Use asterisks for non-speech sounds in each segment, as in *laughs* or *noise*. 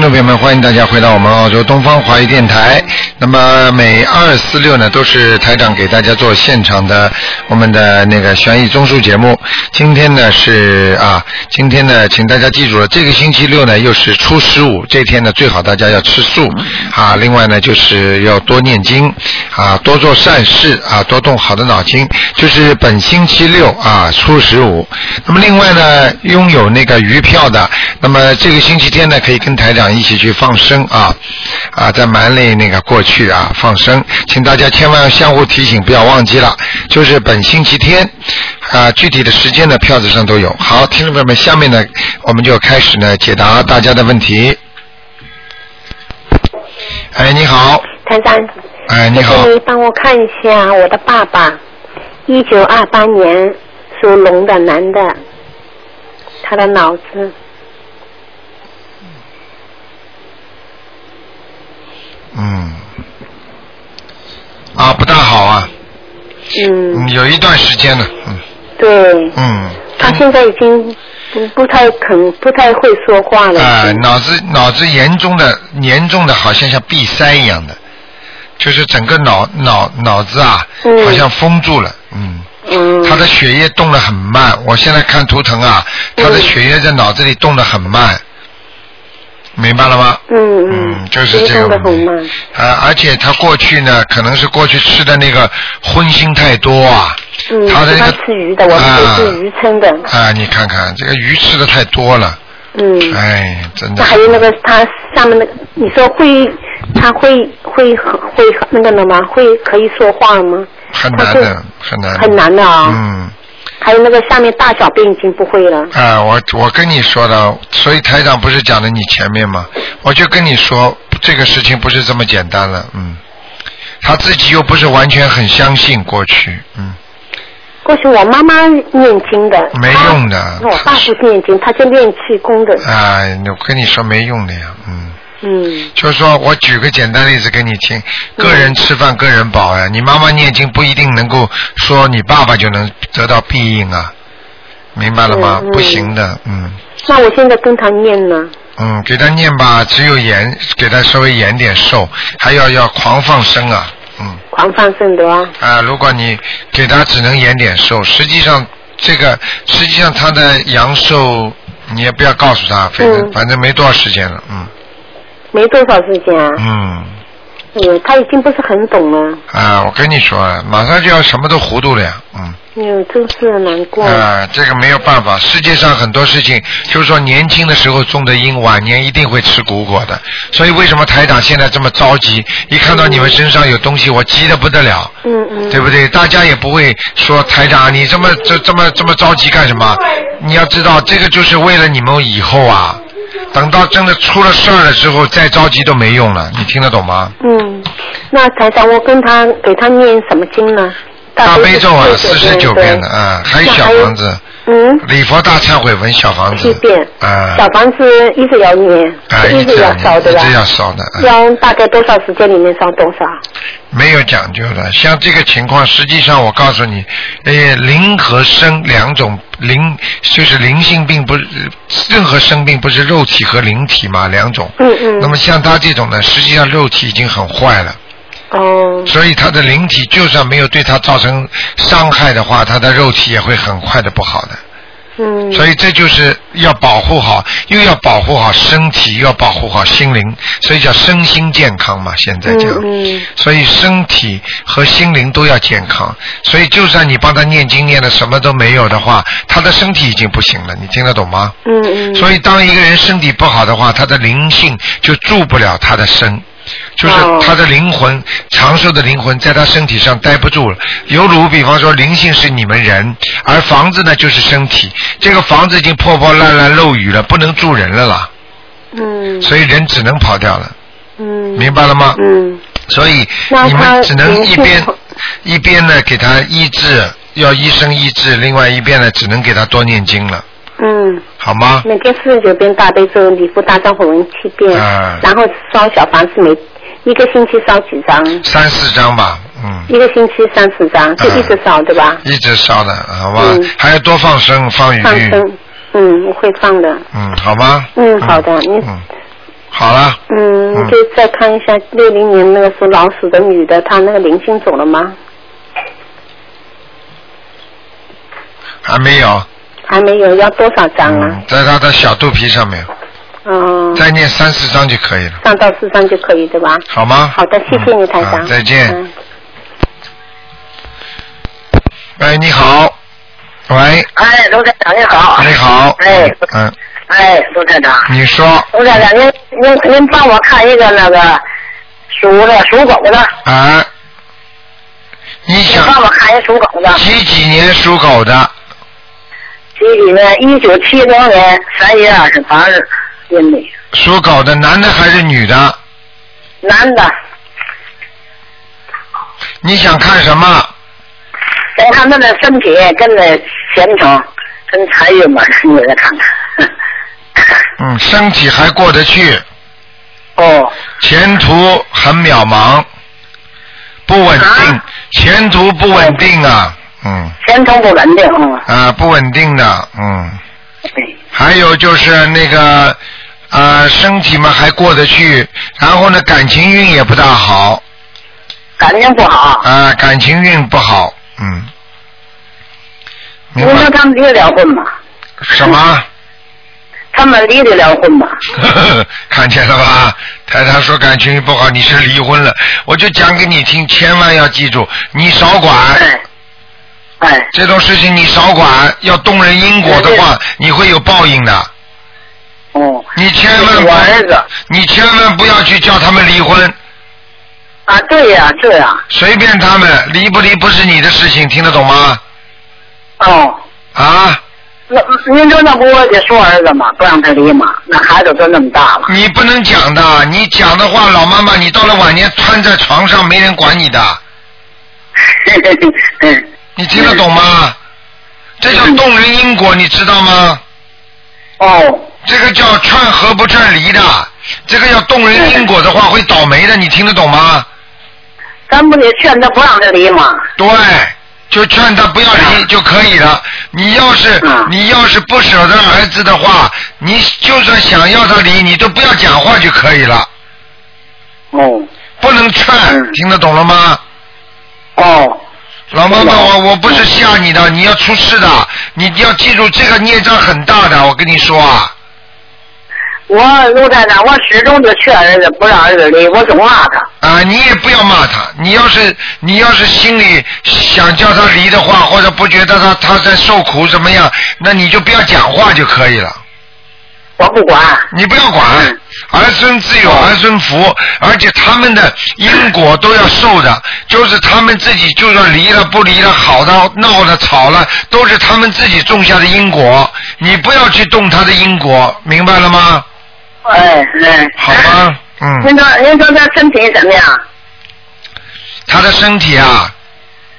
听众朋友们，欢迎大家回到我们澳洲东方华语电台。那么每二四六呢，都是台长给大家做现场的我们的那个悬疑综述节目。今天呢是啊，今天呢，请大家记住了，这个星期六呢又是初十五，这天呢最好大家要吃素啊。另外呢，就是要多念经啊，多做善事啊，多动好的脑筋。就是本星期六啊，初十五。那么另外呢，拥有那个鱼票的，那么这个星期天呢，可以跟台长一起去放生啊啊，在蛮里那个过去啊放生，请大家千万要相互提醒，不要忘记了，就是本星期天啊，具体的时间呢票子上都有。好，听众朋友们，下面呢我们就开始呢解答大家的问题。哎，你好，台长，哎，你好。请，你帮我看一下我的爸爸，一九二八年属龙的男的，他的脑子。嗯，啊，不大好啊，嗯，嗯，有一段时间了，嗯对，嗯，他现在已经不不太肯不太会说话了。啊、脑子脑子严重的严重的，好像像闭塞一样的，就是整个脑脑脑子啊，嗯。好像封住了，嗯，嗯，他的血液动得很慢。我现在看图腾啊，他的嗯血液在脑子里动得很慢，明白了吗？嗯嗯，就是这个的很问题慢。啊，而且他过去呢，可能是过去吃的那个荤腥太多啊，嗯，他他的那个吃鱼的，我们都是鱼称的。啊，你看看这个鱼吃的太多了，嗯，哎，真的。还有那个他下面那个，你说会他会会会那个了吗？会可以说话吗？很难的，很难。很难的啊。嗯，还有那个下面大小便已经不会了。啊，我我跟你说的，所以台长不是讲的你前面吗？我就跟你说，这个事情不是这么简单了，嗯。他自己又不是完全很相信过去，嗯，过去我妈妈念经的，没用的我爸不是念经，他就练气功的。哎，我跟你说没用的呀，嗯。嗯就是说我举个简单例子给你听，个人吃饭个人饱呀。你妈妈念经不一定能够说你爸爸就能得到庇应啊，明白了吗？不行的，嗯那我现在跟他念呢。嗯，给他念吧，只有延，给他稍微延点寿，还要要狂放生啊，嗯狂放生的啊。啊，如果你给他只能延点寿，实际上这个实际上他的阳寿你也不要告诉他，反正、嗯反正没多少时间了，嗯没多少时间啊。嗯。哎呦，他已经不是很懂了。啊，我跟你说了，马上就要什么都糊涂了呀，嗯，哎呦，真是难过。啊，这个没有办法，世界上很多事情，就是说年轻的时候种的因，晚年一定会吃苦果的。所以为什么台长现在这么着急？一看到你们身上有东西，我急得不得了，嗯嗯。对不对？大家也不会说台长你这么这这么这么着急干什么？你要知道，这个就是为了你们以后啊。等到真的出了事儿了之后，再着急都没用了，你听得懂吗？嗯，那台长，我跟他给他念什么经呢？大悲咒啊，四十九遍的的。啊，还有小房子，嗯，礼佛大忏悔文小房子七遍。啊小房子一直要念，啊，一直直要烧，对吧？一直要烧的，啊要大概多少时间里面烧多少？没有讲究的。像这个情况，实际上我告诉你，呃，灵和生两种灵，就是灵性病不是任何生病不是肉体和灵体嘛两种。嗯嗯。那么像他这种呢，实际上肉体已经很坏了。哦。所以他的灵体就算没有对他造成伤害的话，他的肉体也会很快的不好的。嗯。所以这就是要保护好，又要保护好身体，又要保护好心灵，所以叫身心健康嘛。现在讲，嗯嗯所以身体和心灵都要健康。所以就算你帮他念经念的什么都没有的话，他的身体已经不行了。你听得懂吗？嗯嗯。所以当一个人身体不好的话，他的灵性就住不了他的身。就是哦他的灵魂，长寿的灵魂在他身体上待不住了。犹如比方说，灵性是你们人，而房子呢就是身体。这个房子已经破破烂烂、漏雨了，不能住人了啦，嗯所以人只能跑掉了，嗯。明白了吗？嗯所以你们只能一边一边呢给他医治，要医生医治；另外一边呢只能给他多念经了，嗯。好吗？每天四十九遍大悲咒，礼佛大忏悔文七遍，啊然后烧小房子每一个星期烧几张？三四张吧，嗯，一个星期三四张，就一直烧，对吧？一直烧的，好吧？嗯还要多放生，放鱼，放生，嗯，我会放的。嗯，好吗？嗯，好的，你嗯，好了，嗯，嗯就再看一下六零年那个属老鼠的女的，她那个灵性走了吗？还没有，还没有，要多少张啊嗯？，在他的小肚皮上面，嗯，再念三四张就可以了，三到四张就可以，对吧？好吗？好的，谢谢你，嗯台长。好再见。嗯喂，你好，喂，哎，卢台长你好。你好，哎，嗯，哎，卢台长，你说卢台长，您您您帮我看一个那个属的属狗的，啊？你您想帮我看一属狗的，几几年属狗的？几几年？一九七零年三月二十八日，阴历，属狗的男的还是女的？男的，你想看什么？再看他的身体跟那前程跟财运嘛，你再看看。*laughs* 嗯，身体还过得去，哦，前途很渺茫，不稳定，啊前途不稳定啊，嗯，前程不稳定，嗯，啊，不稳定的，嗯，对还有就是那个，呃，身体嘛还过得去，然后呢，感情运也不大好，感情不好。啊，感情运不好，嗯，明您说他们离得了婚吗？什么？*laughs* 他们离得了婚吗？*laughs* 看见了吧？台长说感情不好，你是离婚了，我就讲给你听，千万要记住，你少管哎，哎，这种事情，你少管，要动人因果的话，你会有报应的。哦，你千万我儿不子，你千万不要去叫他们离婚，啊，对呀、对呀，随便他们离不离不是你的事情，听得懂吗？哦，啊，那那不我得说儿子嘛？不让他离嘛？那孩子都那么大了，你不能讲的，你讲的话，老妈妈，你到了晚年瘫在床上，没人管你的，嗯，*laughs* 你听得懂吗？这叫动人因果，你知道吗？哦，这个叫劝和不劝离的，这个要动人因果的话会倒霉的，你听得懂吗？咱不得劝他不让他离吗？对，就劝他不要离就可以了。你要是嗯你要是不舍得儿子的话，你就算想要他离，你都不要讲话就可以了，哦，不能劝，嗯听得懂了吗？哦，老妈妈，我我不是吓你的，你要出事的，你要记住这个孽障很大的，我跟你说啊，我卢站长，我始终就劝儿子不让儿子离，我总骂他。啊，你也不要骂他，你要是你要是心里想叫他离的话，或者不觉得他他在受苦怎么样，那你就不要讲话就可以了。我不管，你不要管，儿孙自有儿孙福，而且他们的因果都要受的，就是他们自己就算离了不离了，好的闹了吵了，都是他们自己种下的因果，你不要去动他的因果，明白了吗？哎哎，好吗？嗯，您说您说他身体怎么样？他的身体啊，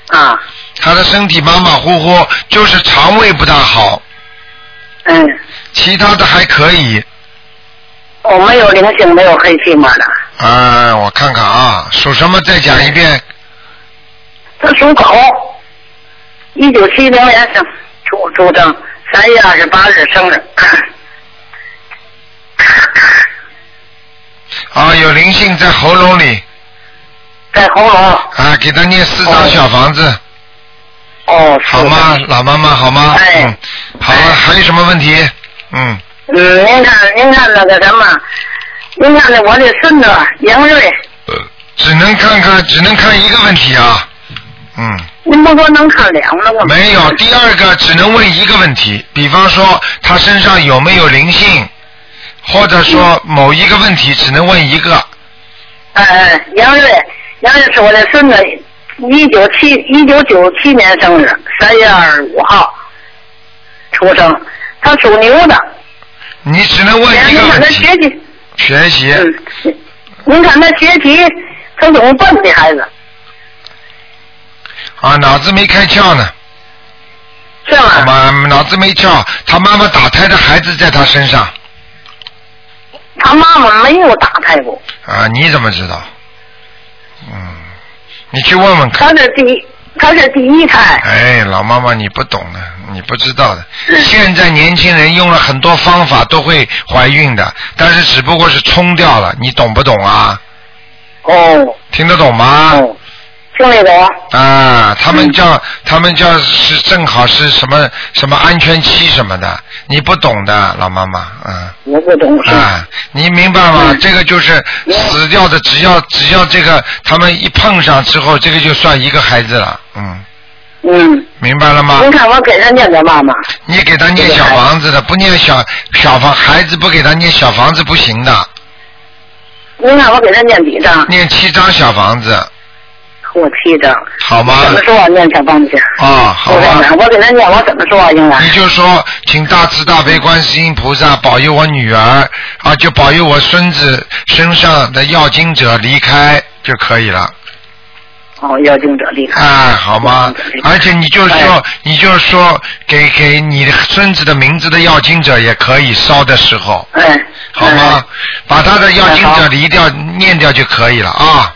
啊，他的身体马马虎虎，就是肠胃不大好，嗯，其他的还可以。我没有灵性，没有黑气嘛的。啊，我看看啊，属什么？再讲一遍。他属狗，一九七零年生出出生，三月二十八日生日。*coughs* 啊，有灵性在喉咙里。在喉咙。啊，给他念四张小房子，哦，是好吗？老妈妈，好吗？哎嗯，好了，还有什么问题？嗯，嗯，您看，您看那个什么，您看那我的孙子杨瑞，呃只能看看，只能看一个问题啊。嗯，您不说能看两个吗？没有，第二个只能问一个问题，比方说他身上有没有灵性，或者说某一个问题只能问一个。哎哎，杨瑞，杨瑞是我的孙子，一九七一九九七年生日，三月二十五号出生，他属牛的。你只能问一个问题。学习，学习，嗯，您看他学习，他怎么笨的孩子，啊，脑子没开窍呢，是他吗？妈脑子没窍，他妈妈打胎的孩子在他身上他妈妈没有打胎过，啊，你怎么知道？嗯，你去问问看。他的第一，她是第一胎。哎，老妈妈你不懂的，你不知道的。现在年轻人用了很多方法都会怀孕的，但是只不过是冲掉了，你懂不懂啊？哦听得懂吗？哦，啊，他们叫、他们叫是正好是什么什么安全期什么的，你不懂的，老妈妈，嗯。我不懂。啊，你明白吗？嗯这个就是死掉的，只要只要这个他们一碰上之后，这个就算一个孩子了，嗯，嗯，明白了吗？你看我给他念的妈妈。你给他念小房子的，不念小小房孩子不给他念小房子不行的，你看我给他念几张？念七张小房子，我七张。好吗？怎么说啊？念小房子去。啊，好吧。我给他念，我怎么说啊？应该。你就说，请大慈大悲观世音菩萨保佑我女儿啊，就保佑我孙子身上的要经者离开就可以了。哦，要经者离开。哎，好吗？而且你就说哎，你就说给给你的孙子的名字的要经者也可以烧的时候，哎。好吗？把他的要经者离掉、念掉就可以了啊。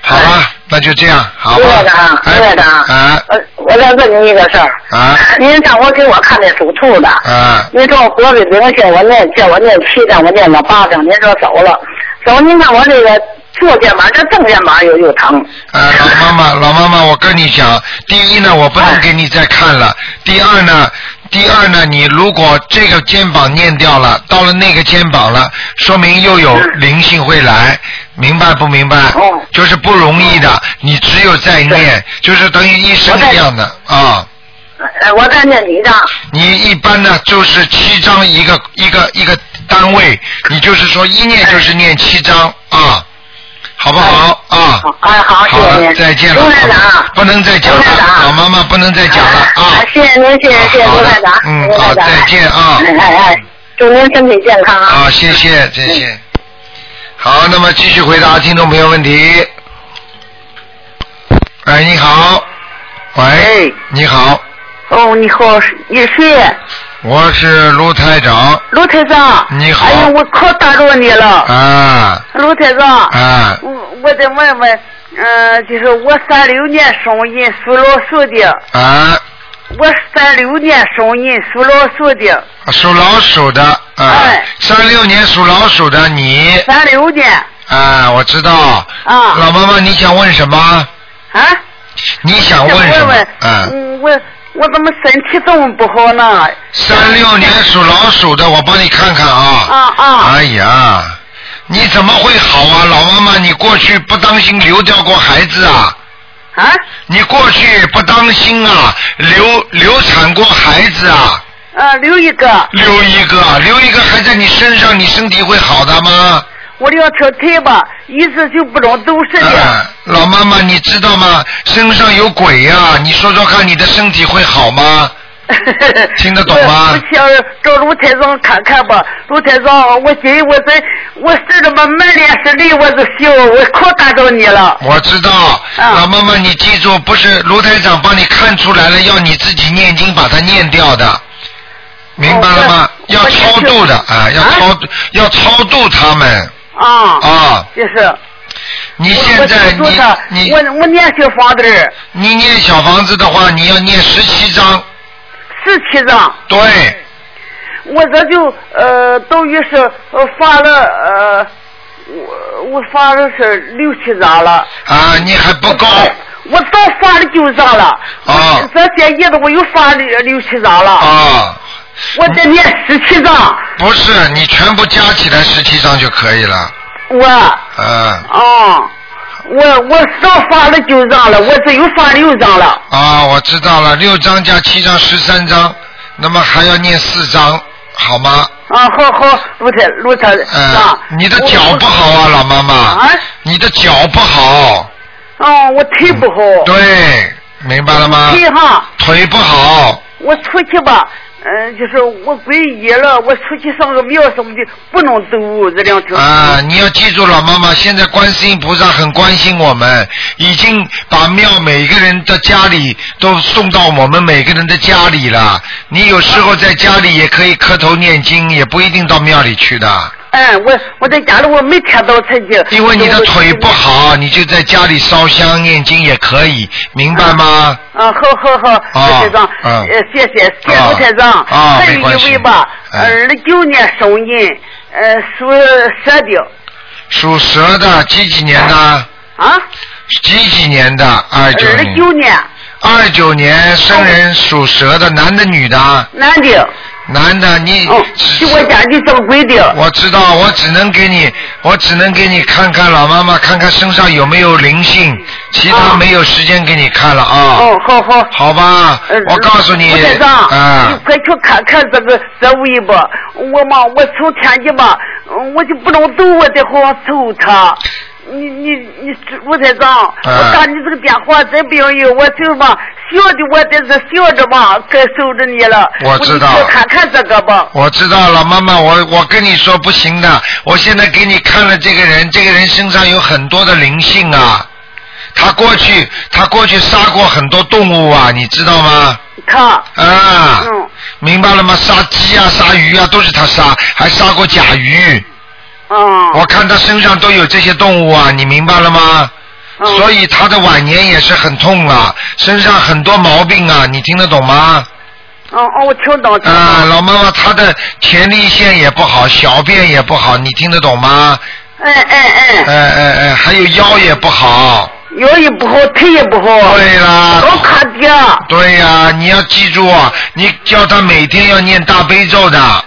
好了，那就这样，好吧对的啊，？哎对的啊。我再问您一个事儿。啊您让我给我看那属兔的。啊！您说我脖子灵性，我念叫我念七张，我念了八张，您说走了，走，您看我这个左肩膀这正肩膀又又疼。啊，老妈妈，*laughs* 老妈妈，我跟你讲，第一呢，我不能给你再看了；第二呢，第二呢，你如果这个肩膀念掉了，到了那个肩膀了，说明又有灵性会来，明白不明白？哦就是不容易的，你只有在念，就是等于医生一样的啊。呃，我在念几张？你一般呢就是七张一个一个一个单位，你就是说一念就是念七张啊，好不好啊？好，哎，好，谢好了，谢您。再见了，卢台长。不能再讲了卢台，长老妈妈不能再讲了啊哎！谢谢您，谢谢谢谢好的卢台长。嗯好再见啊哎哎哎，祝您身体健康啊！好，谢谢，再见。好，那么继续回答听众朋友问题。哎，你好，喂哎，你好，哦，你好，你是谁？我是卢台长卢台长。你好哎呀，我可打扰你了，啊卢台长。啊，我我再问问，嗯、就是我三六年生人，属老鼠的。啊，我三六年生人，属老鼠的。属老鼠的啊哎，三六年属老鼠的你三六年啊，我知道。啊老妈妈，你想问什么？啊。你想问什么嗯，我我怎么身体这么不好呢？三六年属老鼠的，我帮你看看啊。啊啊哎呀，你怎么会好啊，老妈妈？你过去不当心流掉过孩子啊？啊你过去不当心啊，流流产过孩子啊？啊，留一个，留一个，留一个还在你身上，你身体会好的吗？我两条腿吧，一直就不能走神的。哎，老妈妈，你知道吗？身上有鬼呀、你说说看，你的身体会好吗？*laughs* 听得懂吗我我想找卢台长看看吧，卢台长，我今我这我是这么满脸是泪，我都笑，我可打扰你了。我知道，啊老妈妈，你记住，不是卢台长帮你看出来了，要你自己念经把它念掉的，明白了吗？哦要超度的啊，要啊超要超度他们啊，啊！就是。你我现在你你我我念小房子你念小房子的话，你要念十七章，十七张，对，我这就呃等于是呃发了呃我我发了是六七张了。啊，你还不够。我早发了九张了，啊。这些叶子我又发了六七张了，啊，我再念十七张，不是，你全部加起来十七张就可以了。我。嗯，哦，我我少发了九张了，我只有发六张了。啊，我知道了，六张加七张，十三张，那么还要念四张，好吗？啊，好好，卢台卢台嗯、长，你的脚不好啊，老妈妈。啊你的脚不好。啊，我腿不好，对，明白了吗？腿哈，腿不好，我出去吧，嗯、就是我皈依了，我出去上个庙什么的，不能走这两条。啊，你要记住，老妈妈，现在观世音菩萨很关心我们，已经把庙每个人的家里都送到我们每个人的家里了。你有时候在家里也可以磕头念经，也不一定到庙里去的。嗯，我我在家里我没看到曾经。因为你的腿不好，你就在家里烧香念经也可以，明白吗？啊，好好好，啊卢台长，嗯呃，谢谢谢谢卢台长。有一位吧，嗯二九年生人，呃，属蛇的属蛇的，几几年的？啊，几几年的？二九二年。九年二九年生人属蛇的，男的女的？男的，男的，你。哦，是我家里掌柜的。我知道，我只能给你，我只能给你看看老妈妈，看看身上有没有灵性，其他啊没有时间给你看了啊。哦，好好。好吧呃，我告诉你，吴先生，啊你，快去看看这个这位吧。我嘛，我从天津吧，嗯我就不能走，我得好好瞅他。你你你，吴台长，我打你这个电话真不容易，我就嘛笑的我在这笑着嘛，该守着你了。我知道你去看看这个吧。我知道了，妈妈，我我跟你说不行的，我现在给你看了这个人，这个人身上有很多的灵性啊，他过去他过去杀过很多动物啊，你知道吗？他，啊，嗯明白了吗？杀鸡啊，杀鱼啊，都是他杀，还杀过甲鱼。嗯。我看他身上都有这些动物啊，你明白了吗？嗯所以他的晚年也是很痛啊，身上很多毛病啊，你听得懂吗？哦哦，我听懂啊，到。老妈妈，她的前列腺也不好，小便也不好，你听得懂吗？哎哎哎，哎哎哎，还有腰也不好。腰也不好，腿也不好。对啦。老卡掉。对呀、你要记住啊，你叫他每天要念大悲咒的。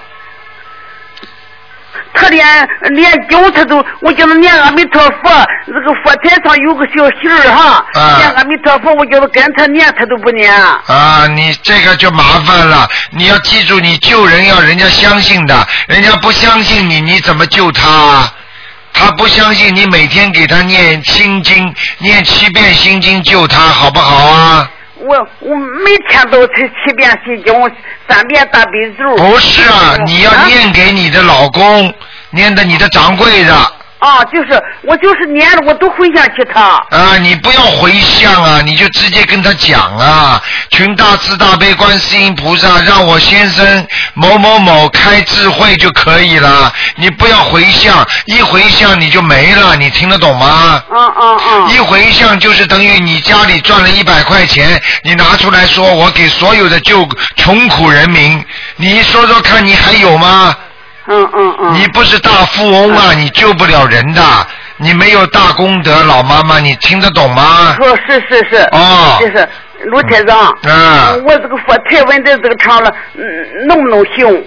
他连连经他都，我叫他念阿弥陀佛，这个佛台上有个小信儿哈，啊念阿弥陀佛，我叫他跟他念，他都不念。啊，你这个就麻烦了。你要记住，你救人要人家相信的，人家不相信你，你怎么救他？他不相信你，每天给他念心经，念七遍心经救他，好不好啊？我我每天都吃七遍心经，三遍大悲咒。不是啊，你要念给你的老公，念的你的掌柜的。啊，就是我就是念了，我都回想起他。啊，你不要回向啊，你就直接跟他讲啊，群大慈大悲观世音菩萨，让我先生某某某开智慧就可以了。你不要回向，一回向你就没了，你听得懂吗？嗯嗯嗯。一回向就是等于你家里赚了一百块钱，你拿出来说我给所有的救穷苦人民，你说说看你还有吗？嗯嗯嗯。你不是大富翁啊，你救不了人的，你没有大功德，老妈妈，你听得懂吗？说是是是。哦就是卢台长。嗯我这个佛台问在这个场了，嗯，能不能行？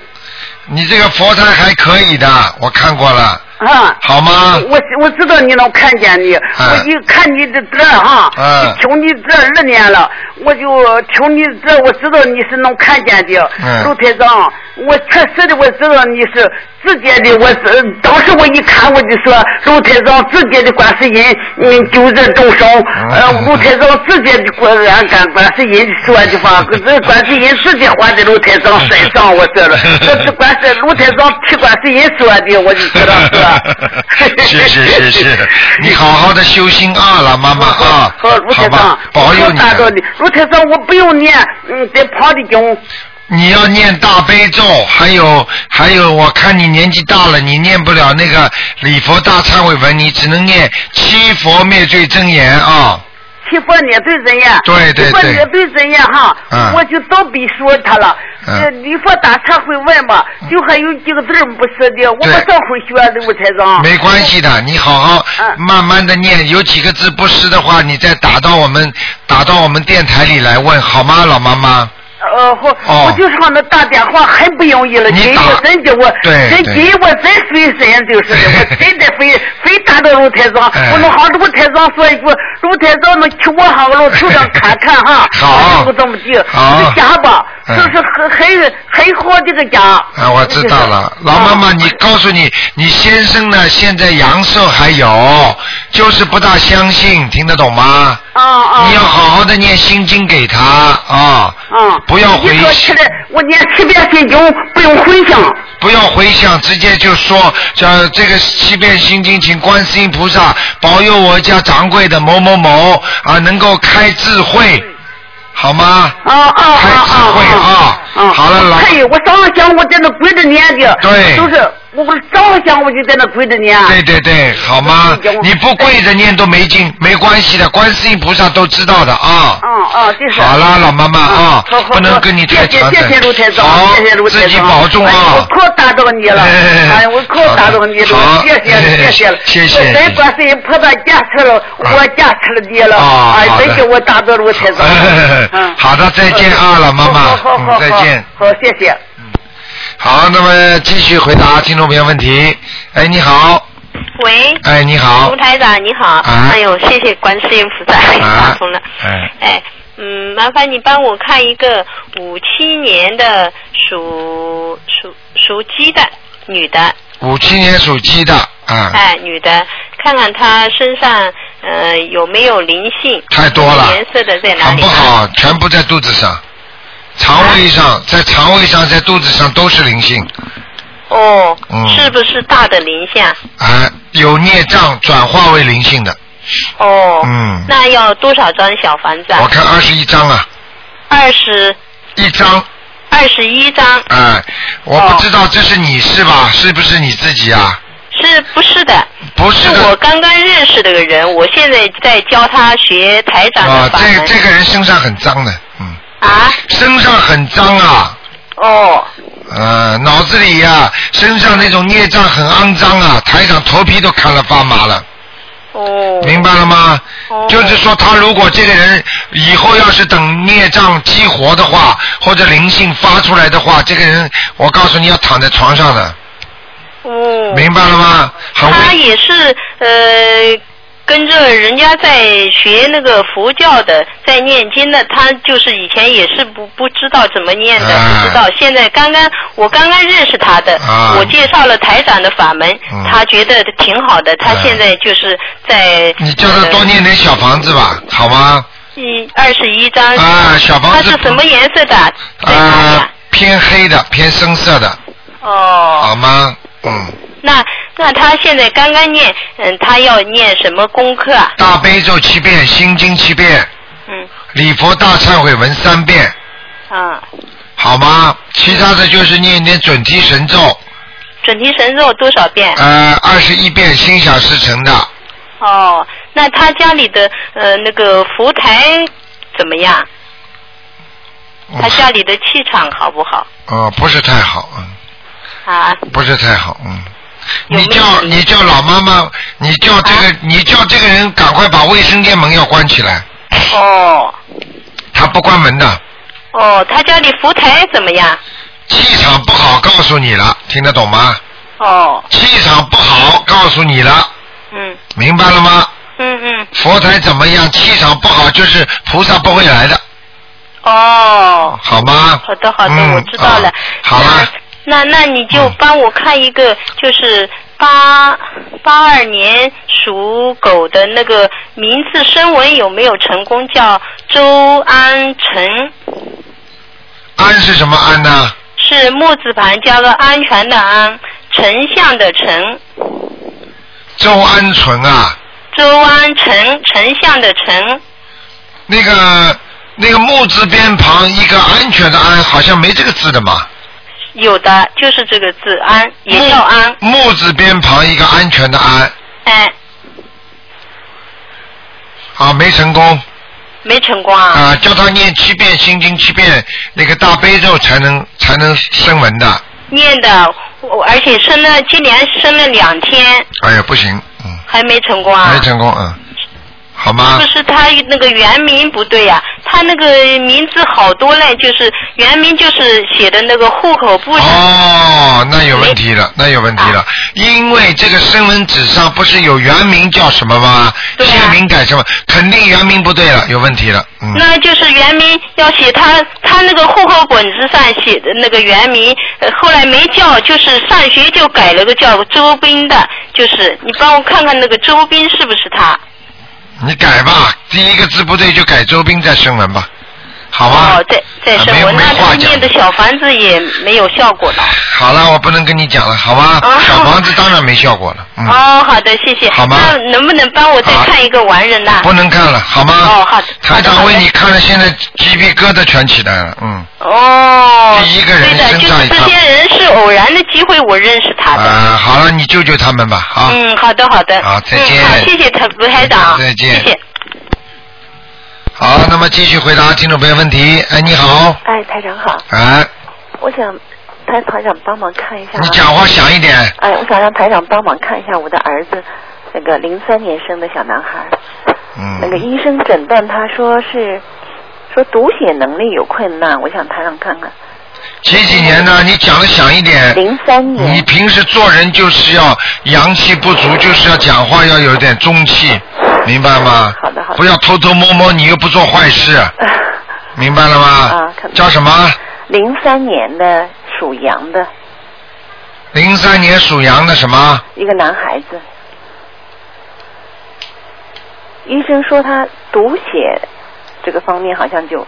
你这个佛台还可以的，我看过了，啊。好吗？我我知道你能看见你，我一看你的字儿哈，嗯听你这二年了，我就听你这，我知道你是能看见的。嗯陆台长，我确实的我知道你是直接的，我是当时我一看我就说，卢台长直接的观世音，嗯，就在众生，呃，卢台长直接的观俺干观世音说的话，可是观世音直接画在卢台长 *laughs* 身上，我说了，*laughs* 这是观世卢台长替观世音说的，我就知道是。*laughs* 是是是是，你好好的修心啊，老妈妈啊，好，卢台长吧，，保佑你。卢台长，我不用念，嗯，在旁的经，你要念大悲咒，还有还有，我看你年纪大了，你念不了那个礼佛大忏悔文，你只能念七佛灭罪真言啊。七佛灭罪真言，对对对。欺负你对人呀哈，嗯。我就倒背说他了。嗯。这礼佛大忏悔文嘛，就还有几个字儿不识的，我不对。上会学的，卢台长。没关系的，你好好嗯。慢慢的念，有几个字不识的话，你再打到我们打到我们电台里来问，好吗，老妈妈？呃，我、哦。我就上那打电话很不容易了，真的我对对真今我真费神就是的，我 *laughs* 真的非非打到卢台长，哎。我能向卢台长说一句，卢台长能去我上个楼头上看 *laughs* 看哈，好我这么地，好这家吧，嗯这是很很很好的个家。啊，我知道了，老妈妈，你告诉你，你先生呢，现在阳寿还有，就是不大相信，听得懂吗？啊啊！你要好好的念心经给他啊，啊，不要回我念七遍心经，不用回想。不要回想，直接就说，叫这个七遍心经，请观世音菩萨保佑我家掌柜的某某某啊，能够开智慧，好吗？啊啊啊开智慧啊！好了，老可以，我早上想我在那跪着念的，对。都是我我早上想我就在那跪着念。对对对，好吗？嗯？你不跪着念都没劲，没关系的，观世音菩萨都知道的啊。嗯嗯，就是。好了，老妈妈啊不能跟你太谢谢长的。谢谢卢台长，好谢谢卢，台长，自己保重哎我啊。可打到你了，哎 *laughs* 哎，我可打到你了。好，谢谢了，谢谢了，谢谢。我真观世音菩萨加持了，我加持了你了，哎，真给我打到卢台长，嗯，*laughs* 好的，再见啊，老妈妈。再见。好，谢谢。嗯。好，那么继续回答听众朋友问题。哎，你好，喂，哎，你好。卢，台长你好，啊。哎呦，谢谢观世音菩萨，啊。打通了，哎。哎，嗯，麻烦你帮我看一个五七年的属属属鸡的女的，五七年属鸡的啊，哎，女的，看看她身上呃有没有灵性，太多了。颜色的在哪很里？不好，全部在肚子上，肠胃上，在肠胃上，在肚子上都是灵性，哦，嗯是不是大的灵性啊？啊，有孽障转化为灵性的，哦，嗯那要多少张小房子我啊？看二十一张啊，二十一张，二十一张，哎，我不知道这是你是吧？是不是你自己啊？是不是的？不是是我，刚刚认识的个人，我现在在教他学台长啊的，法门。这这个人身上很脏的，嗯，啊，身上很脏啊，哦，呃，脑子里呀、身上那种孽障很肮脏啊，台长头皮都看了发麻了，哦，明白了吗？哦。就是说，他如果这个人以后要是等孽障激活的话，或者灵性发出来的话，这个人，我告诉你要躺在床上的，哦，明白了吗？他，也是呃。跟着人家在学那个佛教的，在念经的，他就是以前也是不不知道怎么念的，哎不知道。现在刚刚我刚刚认识他的，啊我介绍了台长的法门，嗯他觉得挺好的。他哎现在就是在你叫他多念点小房子吧，好吗？一二十一张。啊小房子它是什么颜色的？啊？，偏黑的，偏深色的，哦。好吗？嗯，那那他现在刚刚念，嗯，他要念什么功课啊？大悲咒七遍，心经七遍，嗯礼佛大忏悔文三遍，啊，好吗？其他的就是念一点准提神咒，准提神咒多少遍？呃，二十一遍心想事成的，哦，那他家里的呃那个佛台怎么样？嗯他家里的气场好不好？哦，不是太好，嗯，啊，不是太好，嗯。你叫你叫老妈妈，你叫这个、啊你叫这个人赶快把卫生间门要关起来，哦他不关门的，哦，他家里佛台怎么样？气场不好，告诉你了，听得懂吗？哦，气场不好，告诉你了，嗯明白了吗？嗯嗯，佛台怎么样？气场不好，就是菩萨不会来的，哦，好吗？好的好的，嗯我知道了。啊好了，那那那你就嗯帮我看一个，就是八八二年属狗的那个名字声纹有没有成功？叫周安成，安是什么安呢？是木字旁加个安全的安，丞相的丞，周安纯啊，周安成，丞相的丞。那个那个木字边旁一个安全的安，好像没这个字的嘛。有的就是这个字安，也叫安，木木字边旁一个安全的安，哎，啊，没成功。没成功啊。啊，叫他念七遍心经，七遍那个大悲咒才能才能升文的。念的，我而且生了，今年生了两天，哎呀，不行，嗯，还没成功啊。没成功，嗯，好吗是不？是他那个原名不对呀、他那个名字好多嘞，就是原名就是写的那个户口簿上。哦，那有问题了，那有问题了，因为这个身份纸上不是有原名叫什么吗？对啊姓名改什么？肯定原名不对了，有问题了，嗯。那就是原名要写他他那个户口本子上写的那个原名，呃，后来没叫，就是上学就改了个叫周斌的，就是你帮我看看那个周斌是不是他？你改吧，第一个字不对就改周斌再升文吧，好吧？哦，在在啊没有升温，那他念的小房子也没有效果了。好了，我不能跟你讲了，好吗？哦小房子当然没效果了，嗯，哦，好的，谢谢。好吗那能不能帮我再看一个完人呐？不能看了，好吗？哦好的台长为你看了，现在鸡皮疙瘩全起来了，嗯。哦，第一个人对的，就是这些人是偶然的机会，我认识他的。啊，好了，你救救他们吧，好。嗯，好的，好的。好再见嗯、好，谢谢台卢台长。再见谢谢。好，那么继续回答听众朋友问题。哎，你好，哎，台长好，哎，我想台台长帮忙看一下。你讲话响一点。哎，我想让台长帮忙看一下我的儿子，那个零三年生的小男孩，嗯那个嗯，医生诊断他说是说读写能力有困难，我想台长看看。几几年呢？你讲的响一点。零三年你，平时做人就是要阳气不足，就是要讲话要有点中气，明白吗？好的不要偷偷摸摸，你又不做坏事，*laughs* 明白了吗？啊叫什么？零三年的属羊的零三年属羊的什么？一个男孩子，医生说他读写这个方面好像就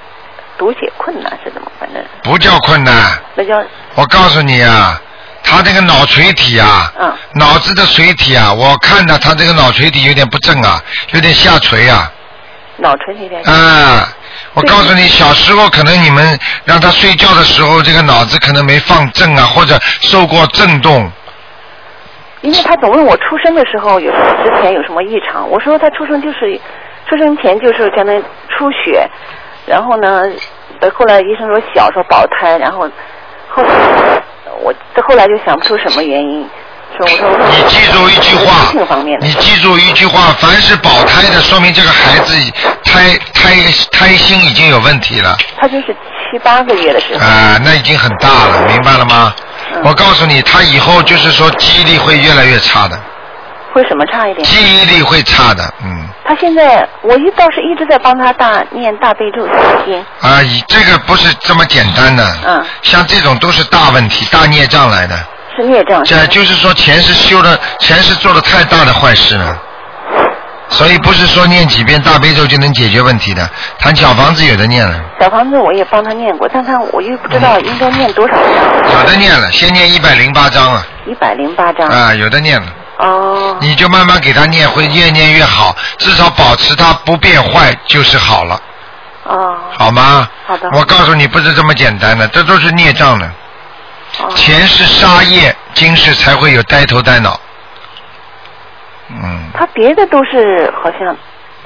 读写困难是怎么？反正不叫困难，那叫我告诉你啊，他这个脑垂体啊，嗯。脑子的垂体啊，我看到他这个脑垂体有点不正啊，有点下垂啊，脑垂体有点。啊，我告诉你，小时候可能你们让他睡觉的时候，这个脑子可能没放正啊，或者受过震动，因为他总问我出生的时候有之前有什么异常，我说他出生就是出生前就是相当于出血，然后呢，呃后来医生说小时候保胎，然后后来我这后来就想不出什么原因，说我说我你记住一句话性方面，的你记住一句话，凡是保胎的，说明这个孩子胎胎胎心已经有问题了。他就是七八个月的时候，啊，那已经很大了，明白了吗？嗯我告诉你，他以后就是说记忆力会越来越差的，会什么差一点？记忆力会差的，嗯，他现在我一倒是一直在帮他大念大悲咒啊，以这个不是这么简单的，嗯，像这种都是大问题、大孽障来的，是孽障。是吧这就是说前世修的，前世做了太大的坏事了。所以不是说念几遍大悲咒就能解决问题的，谈小房子有的念了，小房子我也帮他念过，但他我又不知道应该念多少章。有的念了，先念一百零八章了，一百零八章。啊，有的念了。哦，你就慢慢给他念，会越念越好，至少保持他不变坏就是好了，哦，好吗？好的。我告诉你，不是这么简单的，这都是孽障的，哦，前世杀业，今世才会有呆头呆脑。嗯，他别的都是好像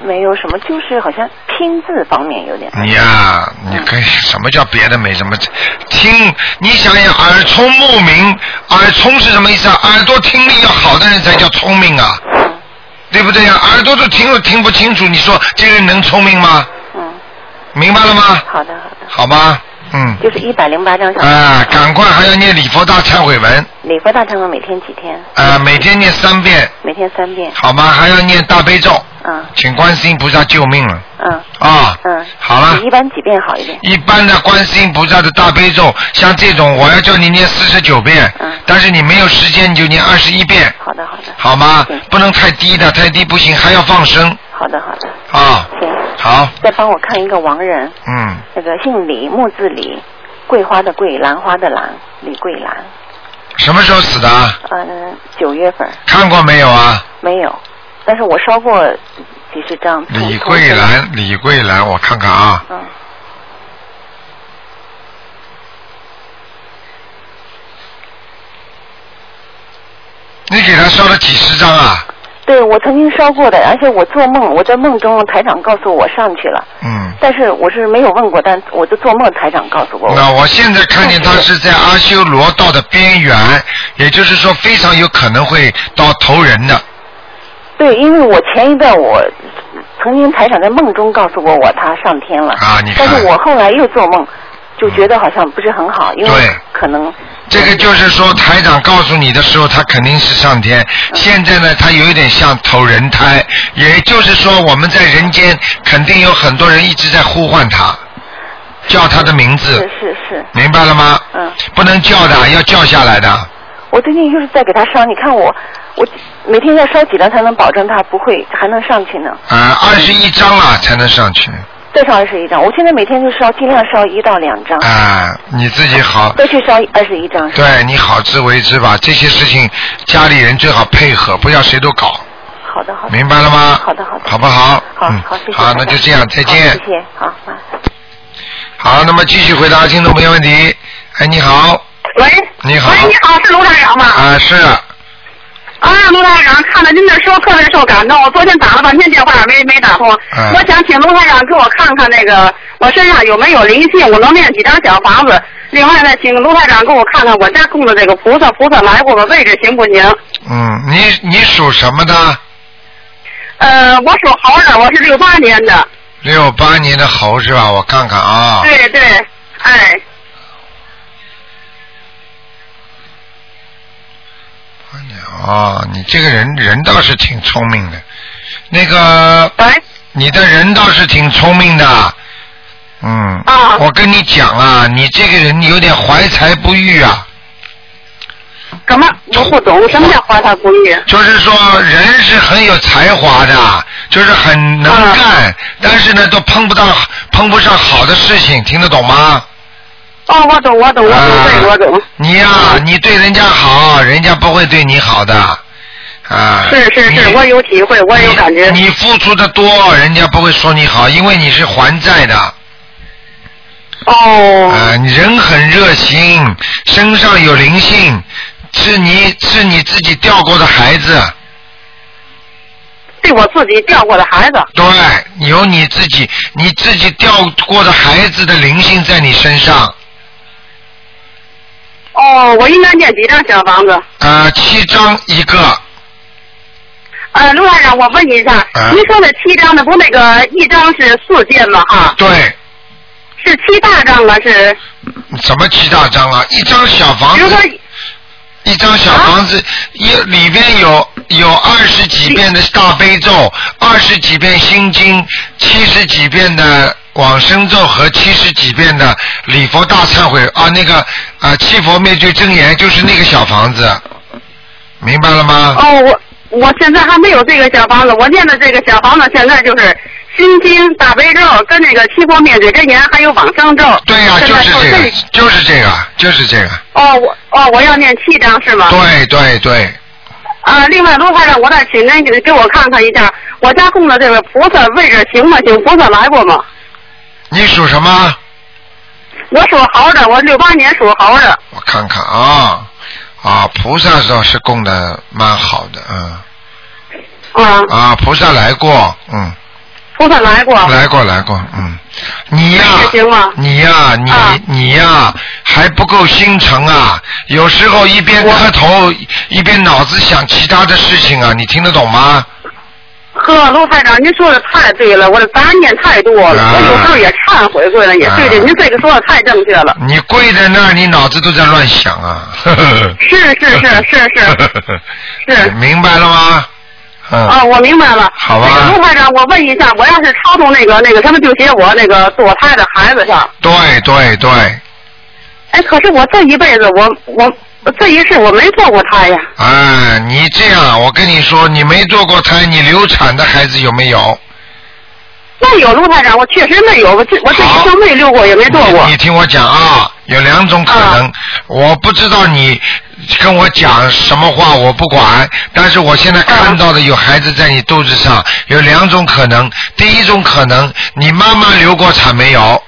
没有什么，就是好像听字方面有点。你呀、你可以什么叫别的没什么？听，你想想，耳聪目明，耳聪是什么意思啊？耳朵听力要好的人才叫聪明啊，嗯对不对呀、耳朵都听了听不清楚，你说这个人能聪明吗？嗯，明白了吗？好的好的，好吗？嗯。就是一百零八张小。啊，赶快还要念礼佛大忏悔文，礼佛大忏悔每天几天？啊，每天念三遍，每天三遍。好吗？还要念大悲咒，嗯请观世音菩萨救命了嗯啊！嗯。好了你一般几遍好一点？一般的观世音菩萨的大悲咒，像这种我要叫你念四十九遍，嗯但是你没有时间你就念二十一遍，好的好的。好吗行？不能太低的，太低不行，还要放生好的好的。啊！行。好，再帮我看一个亡人，嗯，那个姓李，木字李，桂花的桂，兰花的兰，李桂兰。什么时候死的啊？嗯，九月份看过没有啊？没有，但是我烧过几十张。李桂。兰，李桂兰，我看看啊。嗯，你给他烧了几十张啊？对，我曾经烧过的，而且我做梦，我在梦中台长告诉我上去了，嗯。但是我是没有问过，但我就做梦台长告诉过我。那我现在看见他是在阿修罗道的边缘，也就是说非常有可能会到投人的。对，因为我前一段我曾经台长在梦中告诉过我他上天了，啊你看但是我后来又做梦，就觉得好像不是很好，因为可能这个就是说，台长告诉你的时候，他肯定是上天。现在呢，他有一点像投人胎，也就是说，我们在人间肯定有很多人一直在呼唤他，叫他的名字是，是是，明白了吗？嗯，不能叫的，要叫下来的。我最近就是在给他烧，你看我我每天要烧几张才能保证他不会还能上去呢？啊，二十一张了才能上去。再烧二十一张。我现在每天就烧，尽量烧一到两张，啊，你自己好，都去烧二十一张。对你好自为之吧。这些事情家里人最好配合，不要谁都搞，好的好的。明白了吗？好的好的。好不好？嗯，好好谢谢。好，那就这样，再见。谢谢，好，拜。好，那么继续回答听众朋友问题。哎，你好，喂，你好喂，你好，是卢台长吗？啊，是，啊，卢台长，看了您的书特别受感动。我昨天打了半天电话没没打通，嗯我想请卢台长给我看看那个我身上有没有灵性，我能念几张小房子。另外呢，请卢台长给我看看我家供的这个菩萨，菩萨来过吗？位置行不行？嗯，你你属什么的？呃，我属猴的，我是六八年的。六八年的猴是吧？我看看啊。对对，哎，哦，你这个人人倒是挺聪明的，那个喂，你的人倒是挺聪明的，嗯，啊。我跟你讲啊，你这个人有点怀才不遇啊，什么？我不懂，什么叫怀才不遇？就是说人是很有才华的，就是很能啊。干，但是呢都碰不到碰不上好的事情，听得懂吗？哦，我懂，我懂，我懂，我懂。你呀、你对人家好，人家不会对你好的，啊。是是是，你我有体会，我有感觉。你。你付出的多，人家不会说你好，因为你是还债的。哦。啊，你人很热心，身上有灵性，是你是你自己掉过的孩子，对我自己掉过的孩子。对，有你自己你自己掉过的孩子的灵性在你身上，哦，我应该念几张小房子？呃，七张一个，呃，卢台长，我问你一下，啊您说的七张的，不那个一张是四件吗？啊，对，是七大张啊？是？什么七大张啊？一张小房子比如说，一张小房子，一里边有有二十几遍的大悲咒，二十几遍心经，七十几遍的往生咒和七十几遍的礼佛大忏悔啊，那个啊七佛灭罪真言就是那个小房子，明白了吗？哦，我我现在还没有这个小房子，我念的这个小房子现在就是心经、大悲咒跟那个七佛灭罪真言，还有往生咒。对呀、就是这个，就是这个，就是这个，哦，我哦，我要念七张是吗？对对对，啊，另外卢台长，我再请您给给我看看一下，我家供的这个菩萨位置行吗？请，菩萨来过吗？你属什么？我属猴的，我六八年属猴的。我看看啊啊，菩萨倒是供的蛮好的，嗯啊，啊，菩萨来过，嗯。菩萨来过。来过来过，嗯，你呀、你呀、你、啊你呀、还不够心诚啊！有时候一边磕头一边脑子想其他的事情啊，你听得懂吗？呵，卢台长，您说的太对了，我的杂念太多了，啊我有时候也忏悔过了，也啊对对，您这个说的太正确了。你跪在那儿，你脑子都在乱想啊！是是是是是 *laughs* 是明白了吗？嗯，啊，我明白了。好吧那个卢台长，我问一下，我要是超度那个那个他们，就写我那个堕胎的孩子上。对对对，哎，可是我这一辈子，我我这一世我没做过胎呀。哎，你这样，我跟你说，你没做过胎，你流产的孩子有没有？那有，卢台长，我确实没有，我这我这一生没流过，也没做过你。你听我讲啊，有两种可能，我不知道你跟我讲什么话，我不管。但是我现在看到的有孩子在你肚子上，有两种可能。第一种可能，你妈妈流过产没有？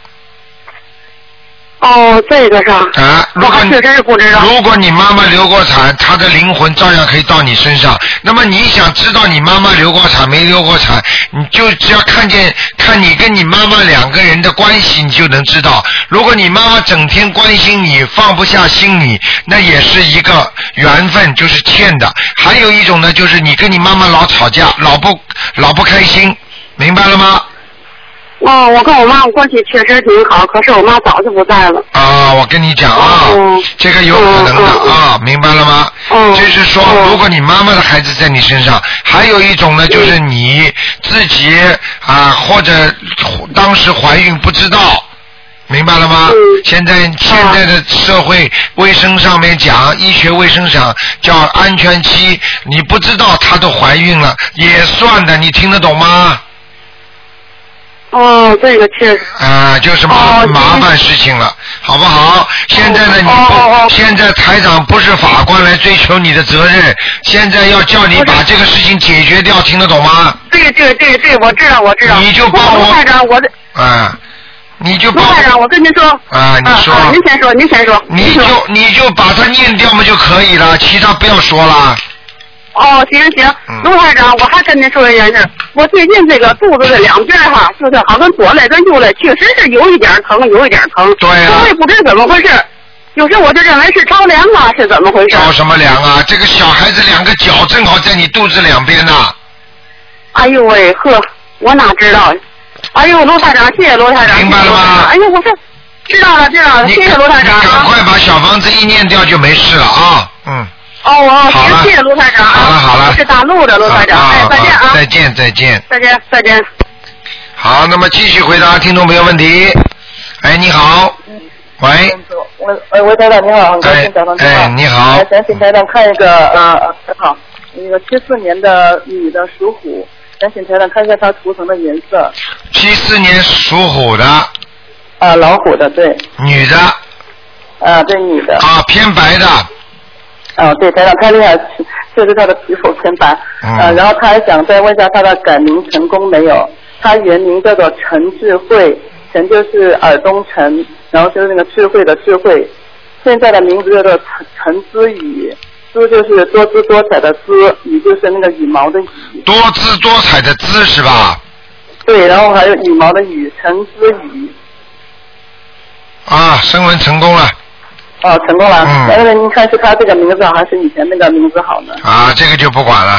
哦，这个是。啊，如果确实是不知道。如果你妈妈流过产，她的灵魂照样可以到你身上。那么你想知道你妈妈流过产没流过产，你就只要看见看你跟你妈妈两个人的关系，你就能知道。如果你妈妈整天关心你，放不下心你，那也是一个缘分，就是欠的。还有一种呢，就是你跟你妈妈老吵架，老不老不开心，明白了吗？哦，我跟我妈妈关系确实挺好，可是我妈早就不在了。啊，我跟你讲啊，哦这个有可能的啊，明白了吗？哦就是说，哦如果你妈妈的孩子在你身上，还有一种呢，就是你自己啊，或者当时怀孕不知道。明白了吗？嗯现在现在的社会卫生上面讲，医学卫生上叫安全期，你不知道她都怀孕了，也算的，你听得懂吗？哦，这个确实。啊，就是麻、哦麻烦事情了，好不好？现在呢，你现在台长不是法官来追求你的责任，现在要叫你把这个事情解决掉，听得懂吗？对对对对，我知道我知道。你就帮我卢台长，我的啊，你就帮卢台长，我跟您说。啊，你说，啊，您先说，您先说。你就你就把它念掉嘛就可以了，其他不要说了。哦，行行嗯，卢台长，我还跟您说一件事，我最近这个肚子的两边哈，就是好像左来跟右来，确实是有一点疼，有一点疼。对呀我也不知怎么回事，有时我就认为是着凉了，是怎么回事？着什么凉啊？这个小孩子两个脚正好在你肚子两边呢。哎呦喂，呵，我哪知道？哎呦，卢台长，谢谢卢台长。明白了吗谢谢卢台长哎呦，我说知道了，知道了，你谢谢卢台长你赶啊。快把小房子一念掉就没事了啊。嗯。哦哦，好谢谢卢台长啊。好了好了我是大陆的卢台长，再见啊，再见再见。再见再见。好，那么继续回答听众朋友问题。哎，你好，喂，喂喂喂，台长你好，很高兴打通电话。哎哎你好呃想请台长看一个呃，呃好，那个七四年的女的属虎，想请台长看一下她图腾的颜色。七四年属虎的啊、老虎的对，女的啊、对女的。啊，偏白的，啊、对，台长太厉害，这是他的皮肤偏白。嗯呃，然后他还想再问一下他的改名成功没有？他原名叫做陈智慧，陈就是耳东陈，然后就是那个智慧的智慧，现在的名字叫做陈陈思雨。姿就是多姿多彩的姿，雨就是那个羽毛的羽，多姿多彩的姿是吧？对，然后还有羽毛的羽，陈思雨，啊，升温成功了哦，成功了。嗯那个您看是他这个名字好还是以前那个名字好呢？啊，这个就不管了。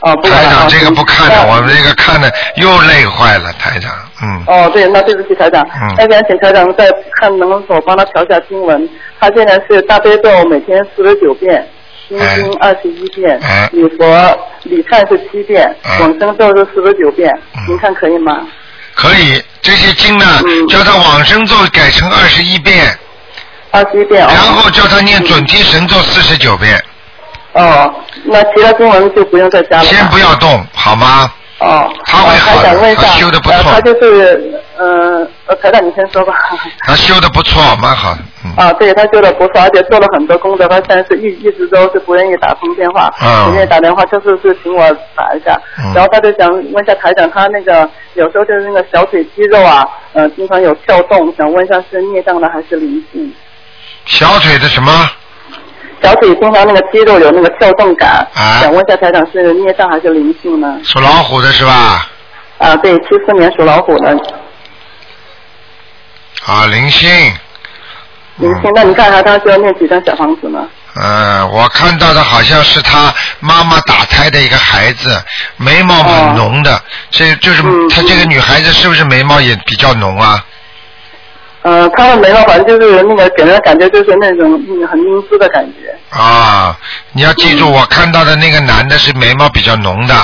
哦，不管了哦台长这个不看了，我们这个看的又累坏了，台长，嗯。哦，对，那对不起台长，嗯那想请台长再看能否帮他调一下经文。他现在是大悲咒每天四十九遍，心经二十一遍哎，礼佛礼忏是七遍哎，往生咒是四十九遍嗯，您看可以吗？可以，这些经呢，嗯叫他往生咒改成二十一遍，二十一遍哦。然后叫他念准提神咒四十九遍，哦，那其他经文就不用再加了。先不要动，好吗？哦，他会好的想问一下，他修的不错呃他就是，呃，呃，台长你先说吧。*laughs* 他修的不错，蛮好。啊，对他修的不错，而且做了很多功德。他现在是一一直都是不愿意打通电话，嗯不愿意打电话，就是是请我打一下。嗯然后他就想问一下台长，他那个有时候就是那个小腿肌肉啊，呃，经常有跳动，想问一下是孽障的还是灵性？小腿的什么？小腿经常那个肌肉有那个跳动感，啊想问一下台长是孽障还是灵性呢？属老虎的是吧？啊，对，七四年属老虎的啊，灵性。灵性，那你看看他需要念几张小房子呢？嗯，我看到的好像是他妈妈打胎的一个孩子，眉毛很浓的，这就是嗯她这个女孩子是不是眉毛也比较浓啊？呃，他的眉毛反正就是那个给人感觉就是那种嗯很阴湿的感觉。啊，你要记嗯住，我看到的那个男的是眉毛比较浓的，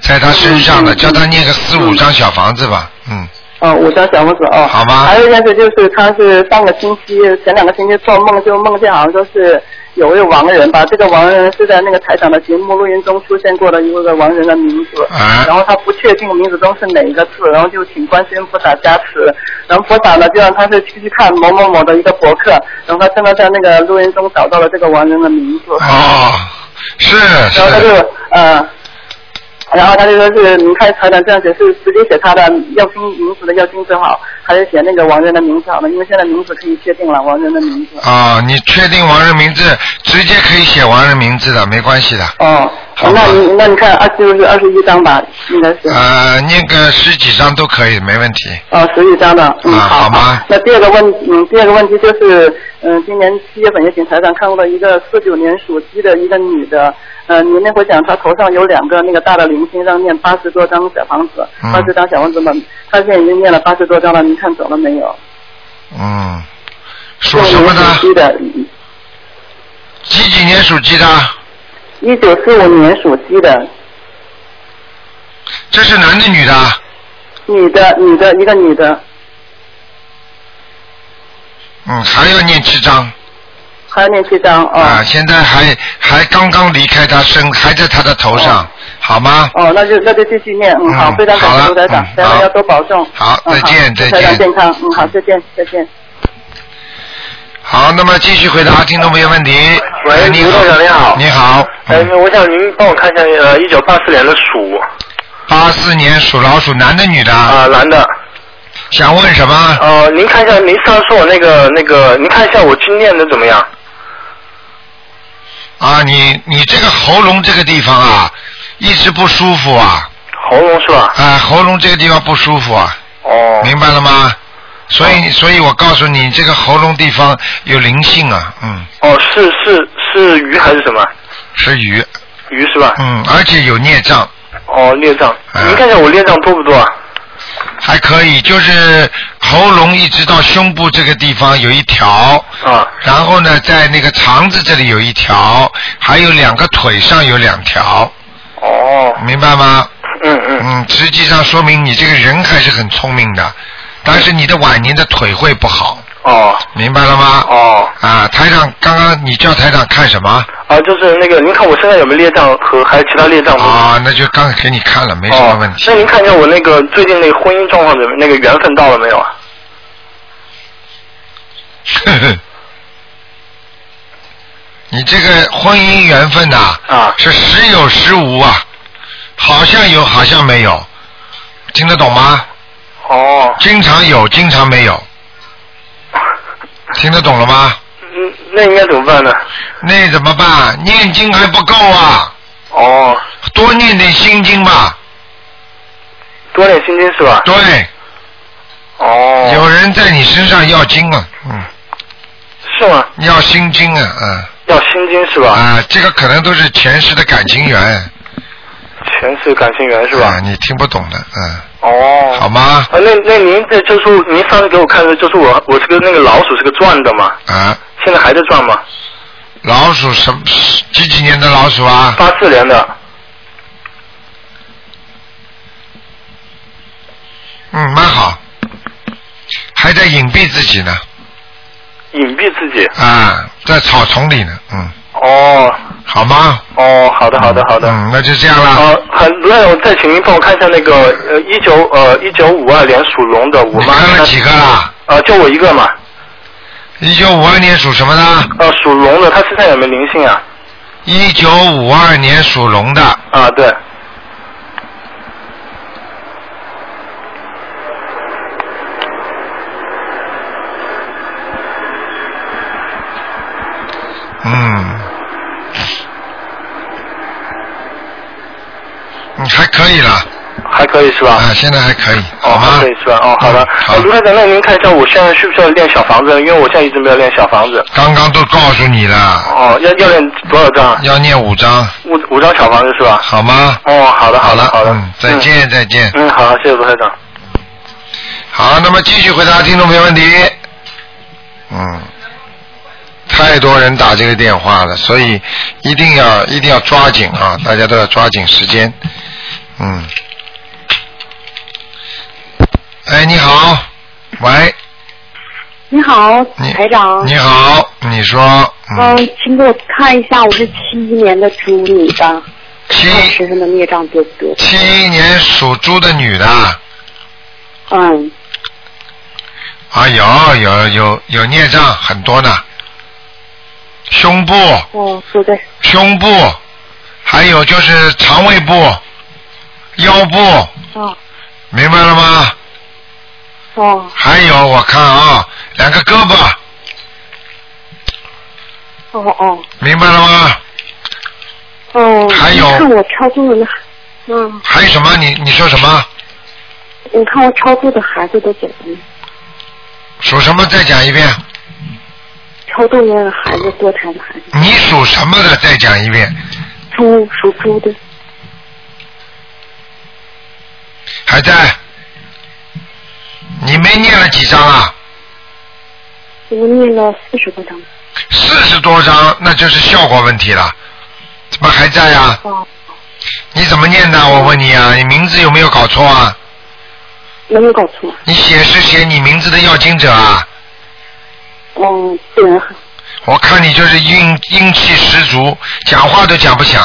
在他身上的，叫他念个四五张小房子吧，嗯，哦，五张小房子哦。好吗还有一件事就是，他是上个星期前两个星期做梦，就梦见好像说是有位亡人吧，这个亡人是在那个台长的节目录音中出现过的一个亡人的名字，啊。然后他不确定名字中是哪一个字，然后就请观世音菩萨加持，然后菩萨呢就让他是去去看某某某的一个博客，然后他真的在那个录音中找到了这个亡人的名字。哦，是然后他是，就呃，然后他就说是您看台长这样写是直接写他的要经名字的要经最好，还是写那个王人的名字好呢？因为现在名字可以确定了，王人的名字。啊，你确定王人名字，直接可以写王人名字的，没关系的。哦，好那你那你看二就是二十一张吧，应该是。呃，念个十几张都可以，没问题。哦，十几张的，嗯，啊好好吗那第二个问，嗯，第二个问题就是，嗯，今年七月份也请台上看过了一个四九年属鸡的一个女的，呃，您那会讲她头上有两个那个大的灵星，让念八十多张小房子，嗯八十张小房子嘛，她现在已经念了八十多张了，您看走了没有？嗯，属什么属的？鸡的，几几年属鸡的？一九四五年属鸡的，这是男的女的？女的，女的，一个女的，嗯，还要念七章。还要念七章哦。啊，现在还还刚刚离开他身，还在他的头上，好吗？哦，那就那就继续念，嗯，好，嗯非常感好了谢卢台长嗯，好大家要多保重。好嗯再见再祝台长见健康，嗯，好，再见，再见。好，那么继续回答听众朋友问题。喂，你好卢台长你好。你好，哎，我想您帮我看一下，呃，一九八四年的鼠八四年属老鼠，男的女的？啊、男的。想问什么？呃，您看一下，您上次说我那个那个，您看一下我经念的怎么样？啊，你你这个喉咙这个地方啊，一直不舒服啊。喉咙是吧？啊，喉咙这个地方不舒服啊。哦。明白了吗？所以，所以我告诉你，这个喉咙地方有灵性啊，嗯，哦，是是是鱼还是什么？是鱼，鱼是吧？嗯，而且有孽障，哦，孽障。啊您看一下我孽障多不多啊？还可以，就是喉咙一直到胸部这个地方有一条，啊。然后呢，在那个肠子这里有一条，还有两个腿上有两条，哦。明白吗？嗯嗯。嗯，实际上说明你这个人还是很聪明的，但是你的晚年的腿会不好，哦。明白了吗？哦。啊，台长，刚刚你叫台长看什么？啊，就是那个，您看我身上有没有孽障和还有其他孽障吗？啊，那就刚给你看了，没什么问题。哦。那您看一下我那个最近那个婚姻状况怎么，那个缘分到了没有啊？呵呵，你这个婚姻缘分呐、啊，是时有时无啊，好像有，好像没有，听得懂吗？哦。经常有，经常没有，听得懂了吗？嗯，那应该怎么办呢？那怎么办？念经还不够啊，哦，多念点心经吧。多点心经是吧？对，哦。有人在你身上要经啊，嗯，是吗？要心经啊，嗯。要心经是吧？啊，这个可能都是前世的感情缘。前世感情缘是吧？啊，你听不懂的，嗯。哦。好吗？啊，那那您这就是您上次给我看的，就是我我这个那个老鼠是个转的嘛？啊。现在还在转吗？老鼠什么几几年的老鼠啊？八四年的。嗯，蛮好，还在隐蔽自己呢。隐蔽自己。啊，在草丛里呢，嗯。哦。好吗？哦，好的，好的，好的。嗯，那就这样了。呃，很，那我再请您帮我看一下那个呃一九呃一九五二年属龙的我妈。你看了几个啦？呃，就我一个嘛。一九五二年属什么的？呃，属龙的，他身上有没有灵性啊？一九五二年属龙的。啊，对。嗯。嗯，还可以了。还可以是吧？啊，现在还可以，哦，好吗还可？以是吧？哦，好的。好呃卢台长，那您看一下，我现在需不需要练小房子？因为我现在一直没有练小房子。刚刚都告诉你了，哦，要要练多少张？要念五张，五五张小房子是吧？好吗？哦，好的，的，好的好的。嗯，再见，再见。嗯，好，谢谢卢台长。好，那么继续回答听众朋友问题。嗯，太多人打这个电话了，所以一定要一定要抓紧啊！大家都要抓紧时间。嗯。哎，你好，喂，你好，你台长。你好，你说，嗯，请给我看一下，我是七一年的猪女的，七。我身上的孽障多不多？七一年属猪的女的，嗯，啊，有有有有孽障很多呢，胸部、哦，说对胸部，还有就是肠胃部、腰部，哦明白了吗？哦还有我看啊，两个胳膊，哦哦明白了吗？哦。还有你看我超度的那，嗯，还有什么？你你说什么？你看我超度的孩子都怎么样？属什么？再讲一遍。超度那个孩子，多胎的孩子，你属什么的？再讲一遍。猪属猪的，还在？你没念了几张啊？我念了四十多张。四十多张，那就是效果问题了。怎么还在啊？哦，你怎么念的？我问你啊，你名字有没有搞错啊？没有搞错。你写是写你名字的要经者啊？嗯，对。我看你就是阴阴气十足，讲话都讲不响。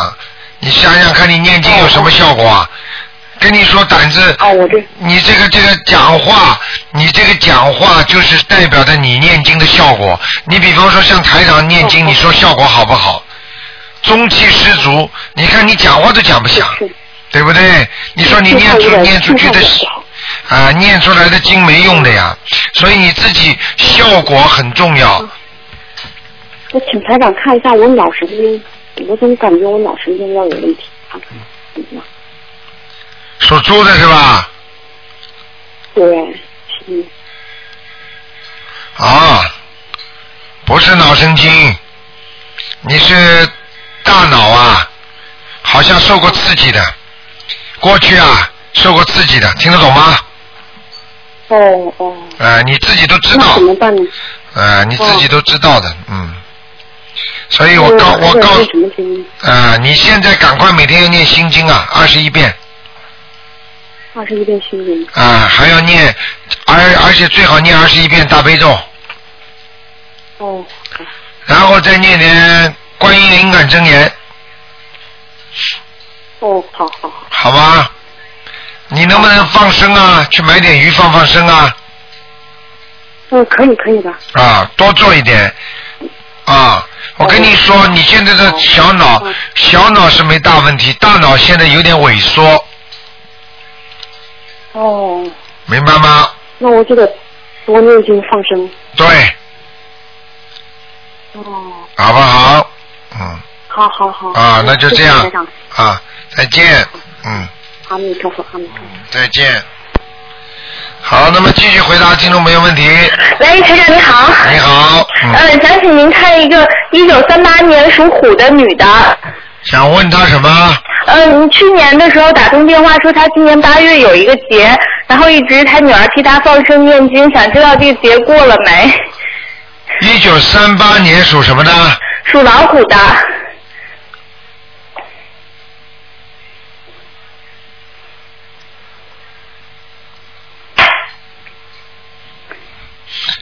你想想看，你念经有什么效果啊？跟你说胆子，你这个这个讲话，你这个讲话就是代表着你念经的效果。你比方说像台长念经，你说效果好不好？中气十足，你看你讲话都讲不响，对不对？你说你念出念出去的啊，念出来的经没用的呀，所以你自己效果很重要。我请台长看一下我脑神经，我总感觉我脑神经要有问题，看看怎么样？属猪的是吧？对，嗯，啊，不是脑神经，你是大脑啊，好像受过刺激的，过去啊受过刺激的，听得懂吗？哦哦。呃，你自己都知道。那怎么办呢？呃，你自己都知道的，嗯。所以我告我告，呃，你现在赶快每天要念心经啊，二十一遍。二十一遍心经。啊，还要念，而而且最好念二十一遍大悲咒。哦。然后再念点观音灵感真言。哦，好好好。好吧，你能不能放生啊？去买点鱼放放生啊？嗯，可以可以的。啊，多做一点。啊，我跟你说，你现在的小脑，小脑是没大问题，大脑现在有点萎缩。哦。明白吗？那我这个多念经放生。对。哦。好不好？嗯。好好好。啊，那就这样谢谢啊，再见，嗯，阿弥陀佛，阿弥陀佛。再见。好，那么继续回答听众朋友问题。喂，台长你好。你好，嗯，呃，想请您看一个一九三八年属虎的女的。想问她什么？嗯，去年的时候打通电话说他今年八月有一个节，然后一直他女儿替他放生念经，想知道这个节过了没？一九三八年属什么的？*laughs* 属老虎的。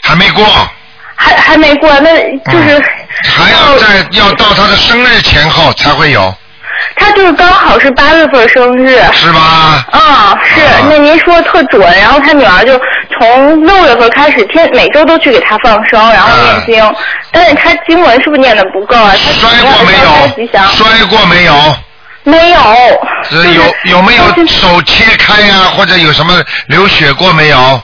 还没过，还还没过，那就是、还要在要到他的生日前后才会有，她就是刚好是八月份生日。是吧？嗯、是，那您说的特准，然后他女儿就从六月份开始天每周都去给他放生，然后念经，但是他经文是不是念的不够啊？他摔过没有？摔过没有？没有。这有有没有手切开呀、或者有什么流血过没有？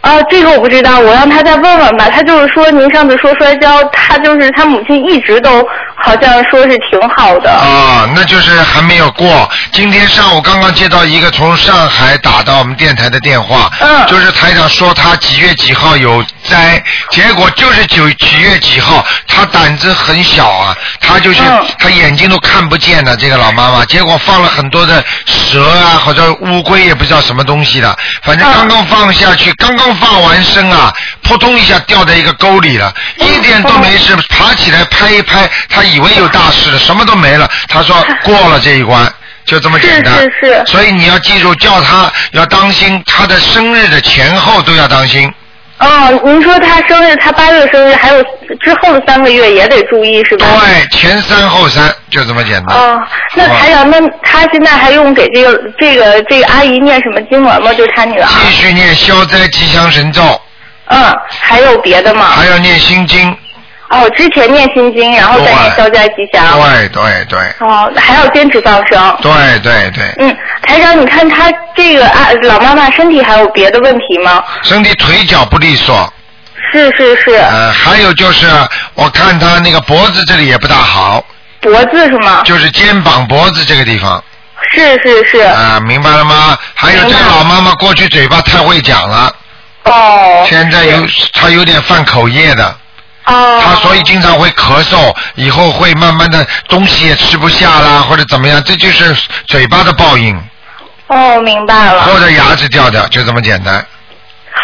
啊，这个我不知道，我让他再问问吧。他就是说，您上次说摔跤，他就是他母亲一直都好像说是挺好的。啊，那就是还没有过。今天上午刚刚接到一个从上海打到我们电台的电话，嗯，就是台长说他几月几号有灾，结果就是九几月几号，他胆子很小啊，他就是、嗯。他眼睛都看不见的这个老妈妈，结果放了很多的蛇啊或者乌龟也不知道什么东西的，反正刚刚放下去，刚刚放完生啊，扑通一下掉在一个沟里了，一点都没事，爬起来拍一拍，他以为有大事了，什么都没了，他说 *laughs* 过了这一关。就这么简单，是是是。所以你要记住，叫他要当心，他的生日的前后都要当心。哦，您说他生日，他八月生日，还有之后的三个月也得注意是吧？对，前三后三，就这么简单。哦，那好吧台长，那他现在还用给这个这个这个阿姨念什么经文吗？就是他女儿。继续念消灾吉祥神咒，嗯，还有别的吗？还要念心经。哦，之前念心经，然后再念消灾吉祥。对对对哦，还要坚持放生。对对对，嗯，台长，你看他这个啊老妈妈身体还有别的问题吗？身体腿脚不利索，是是是，呃，还有就是我看他那个脖子这里也不大好，脖子是吗？就是肩膀脖子这个地方。是是是。啊、明白了吗？还有这个老妈妈过去嘴巴太会讲了。哦。现在有她有点犯口业的。哦。她所以经常会咳嗽，以后会慢慢的东西也吃不下啦，或者怎么样，这就是嘴巴的报应，哦，明白了。或者牙齿掉掉，就这么简单，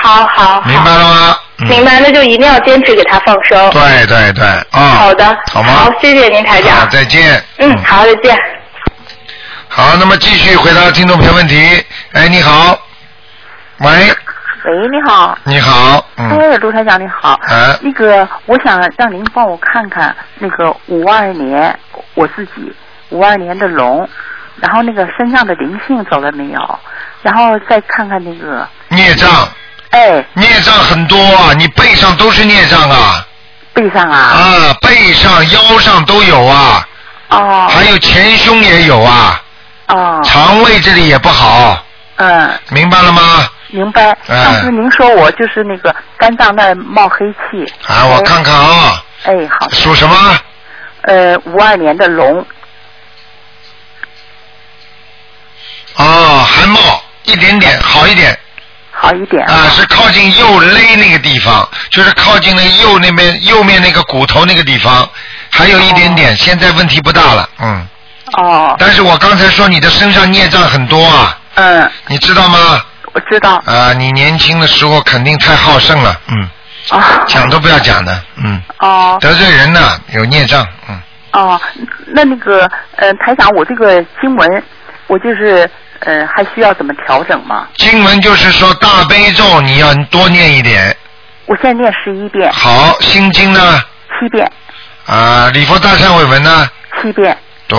好好好。明白了吗？嗯明白，那就一定要坚持给他放生。对对对，啊、好的。好吗？好，谢谢您，台长。好，再见。嗯，好，再见。好，那么继续回答听众朋友问题。哎，你好，喂，喂，你好。你好，嗯，哎，是，卢台长你好。哎那个，我想让您帮我看看那个五二年我自己五二年的龙，然后那个身上的灵性走了没有？然后再看看那个，孽障，哎，孽障很多啊，你背上都是孽障啊。背上啊。啊，背上、腰上都有啊。哦。还有前胸也有啊。哦。肠胃这里也不好，嗯，明白了吗？明白。哎上次您说我就是那个肝脏那儿冒黑气。啊，我看看啊，哎，好。属什么？呃，五二年的龙。哦，还冒一点点，好一点。好一点啊，是靠近右肋那个地方，就是靠近那右那边右面那个骨头那个地方，还有一点点，现在问题不大了，嗯。哦。但是我刚才说你的身上孽障很多啊。嗯。你知道吗？我知道。啊，你年轻的时候肯定太好胜了，嗯。啊。讲都不要讲的，嗯。哦。得罪人呐，有孽障，嗯。哦，那那个呃，台长，我这个经文，我就是呃，还需要怎么调整吗？经文就是说大悲咒你要多念一点，我现在念十一遍。好，心经呢？七遍。啊，礼佛大忏悔文呢？七遍。对，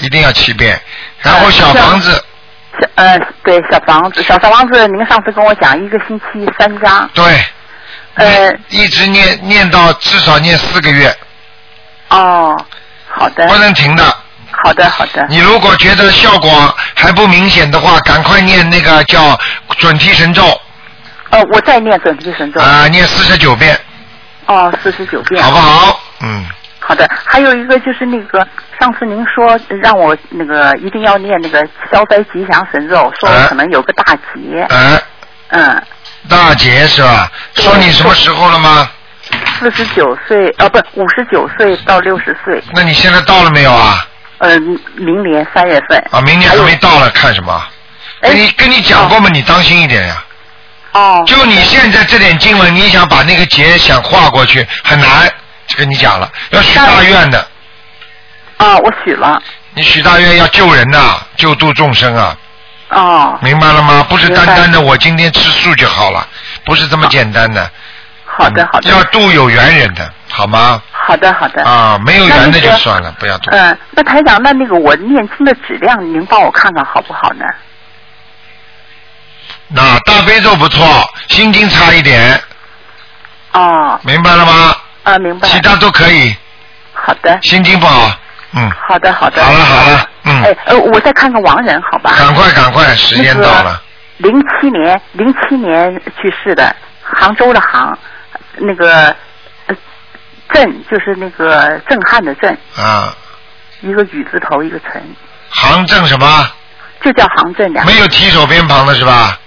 一定要七遍。然后小房子，小呃，对，小房子，小小房子，您上次跟我讲一个星期三张。对。呃。一直念念到至少念四个月。哦，好的。不能停的。好的，好的。你如果觉得效果还不明显的话，赶快念那个叫准提神咒呃，我再念准提神咒。啊，念四十九遍，哦，四十九遍。好不好？嗯。好的，还有一个就是那个上次您说让我那个一定要念那个消灾吉祥神咒，说可能有个大劫。哎。嗯。大劫是吧？说你什么时候了吗？四十九岁，啊，不，五十九岁到六十岁。那你现在到了没有啊？呃，明年三月份。啊，明年还没到了，看什么？跟你跟你讲过吗？你当心一点呀。哦。就你现在这点经文，你想把那个劫想跨过去很难，就跟你讲了，要许大愿的。啊，我许了。你许大愿要救人呐、救度众生啊，哦。明白了吗？不是单单的我今天吃素就好了，不是这么简单的。好的，好的。要度有缘人的，好吗？好的，好的。啊，没有缘的就算了，不要度。嗯，那台长，那那个我念经的质量，您帮我看看好不好呢？那大悲咒不错，心经差一点，哦。明白了吗？啊，明白。其他都可以。好的。心情不好，嗯。好的，好的。好了好了，嗯。哎，呃，我再看看亡人，好吧？赶快赶快，时间到了。零七年，零七年去世的，杭州的杭，那个呃震就是那个震撼的震，啊，一个雨字头，一个辰，杭震什么？就叫杭震的。没有提手边旁的是吧？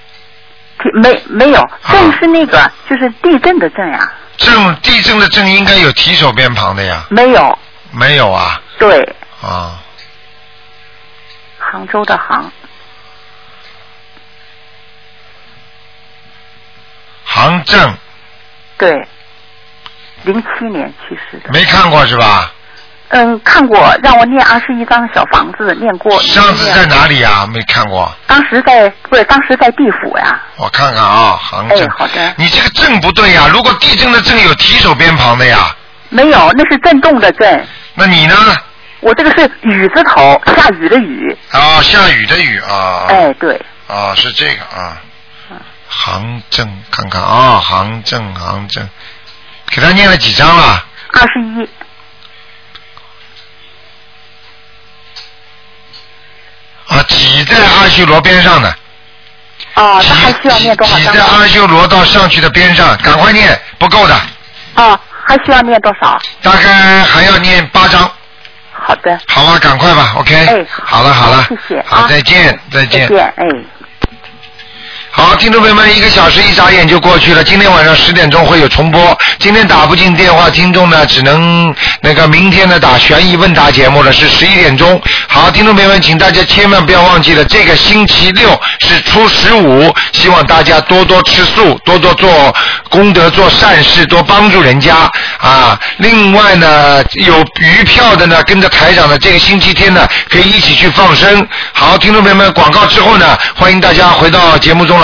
提没没有，震是那个、就是地震的震呀，震地震的震应该有提手边旁的呀。没有，没有啊？对，啊，杭州的杭，杭震对，零七年去世的。没看过是吧？嗯，看过，让我念二十一张小房子，念过。上次在哪里啊？没看过，当时在不是当时在地府呀。我看看啊，杭震。哎好的。你这个震不对呀，如果地震的震有提手边旁的呀，没有，那是震动的震。那你呢？我这个是雨字头，下雨的雨。啊，下雨的雨啊。哎，对。啊，是这个啊。杭震，看看啊，杭震，杭震，给他念了几张了？二十一。啊，挤在阿修罗边上的。啊，那还需要念多少张挤在？阿修罗到上去的边上，赶快念，不够的，啊，还需要念多少？大概还要念八张。好的。好吧，赶快吧，OK。哎，好了好了，谢谢好，啊再见再见。再见，哎。好，听众朋友们，一个小时一眨眼就过去了。今天晚上十点钟会有重播。今天打不进电话，听众呢只能那个明天呢打悬疑问答节目了，是十一点钟。好，听众朋友们，请大家千万不要忘记了，这个星期六是初十五，希望大家多多吃素，多多做功德、做善事，多帮助人家啊。另外呢，有余票的呢，跟着台长的这个星期天呢，可以一起去放生。好，听众朋友们，广告之后呢，欢迎大家回到节目中。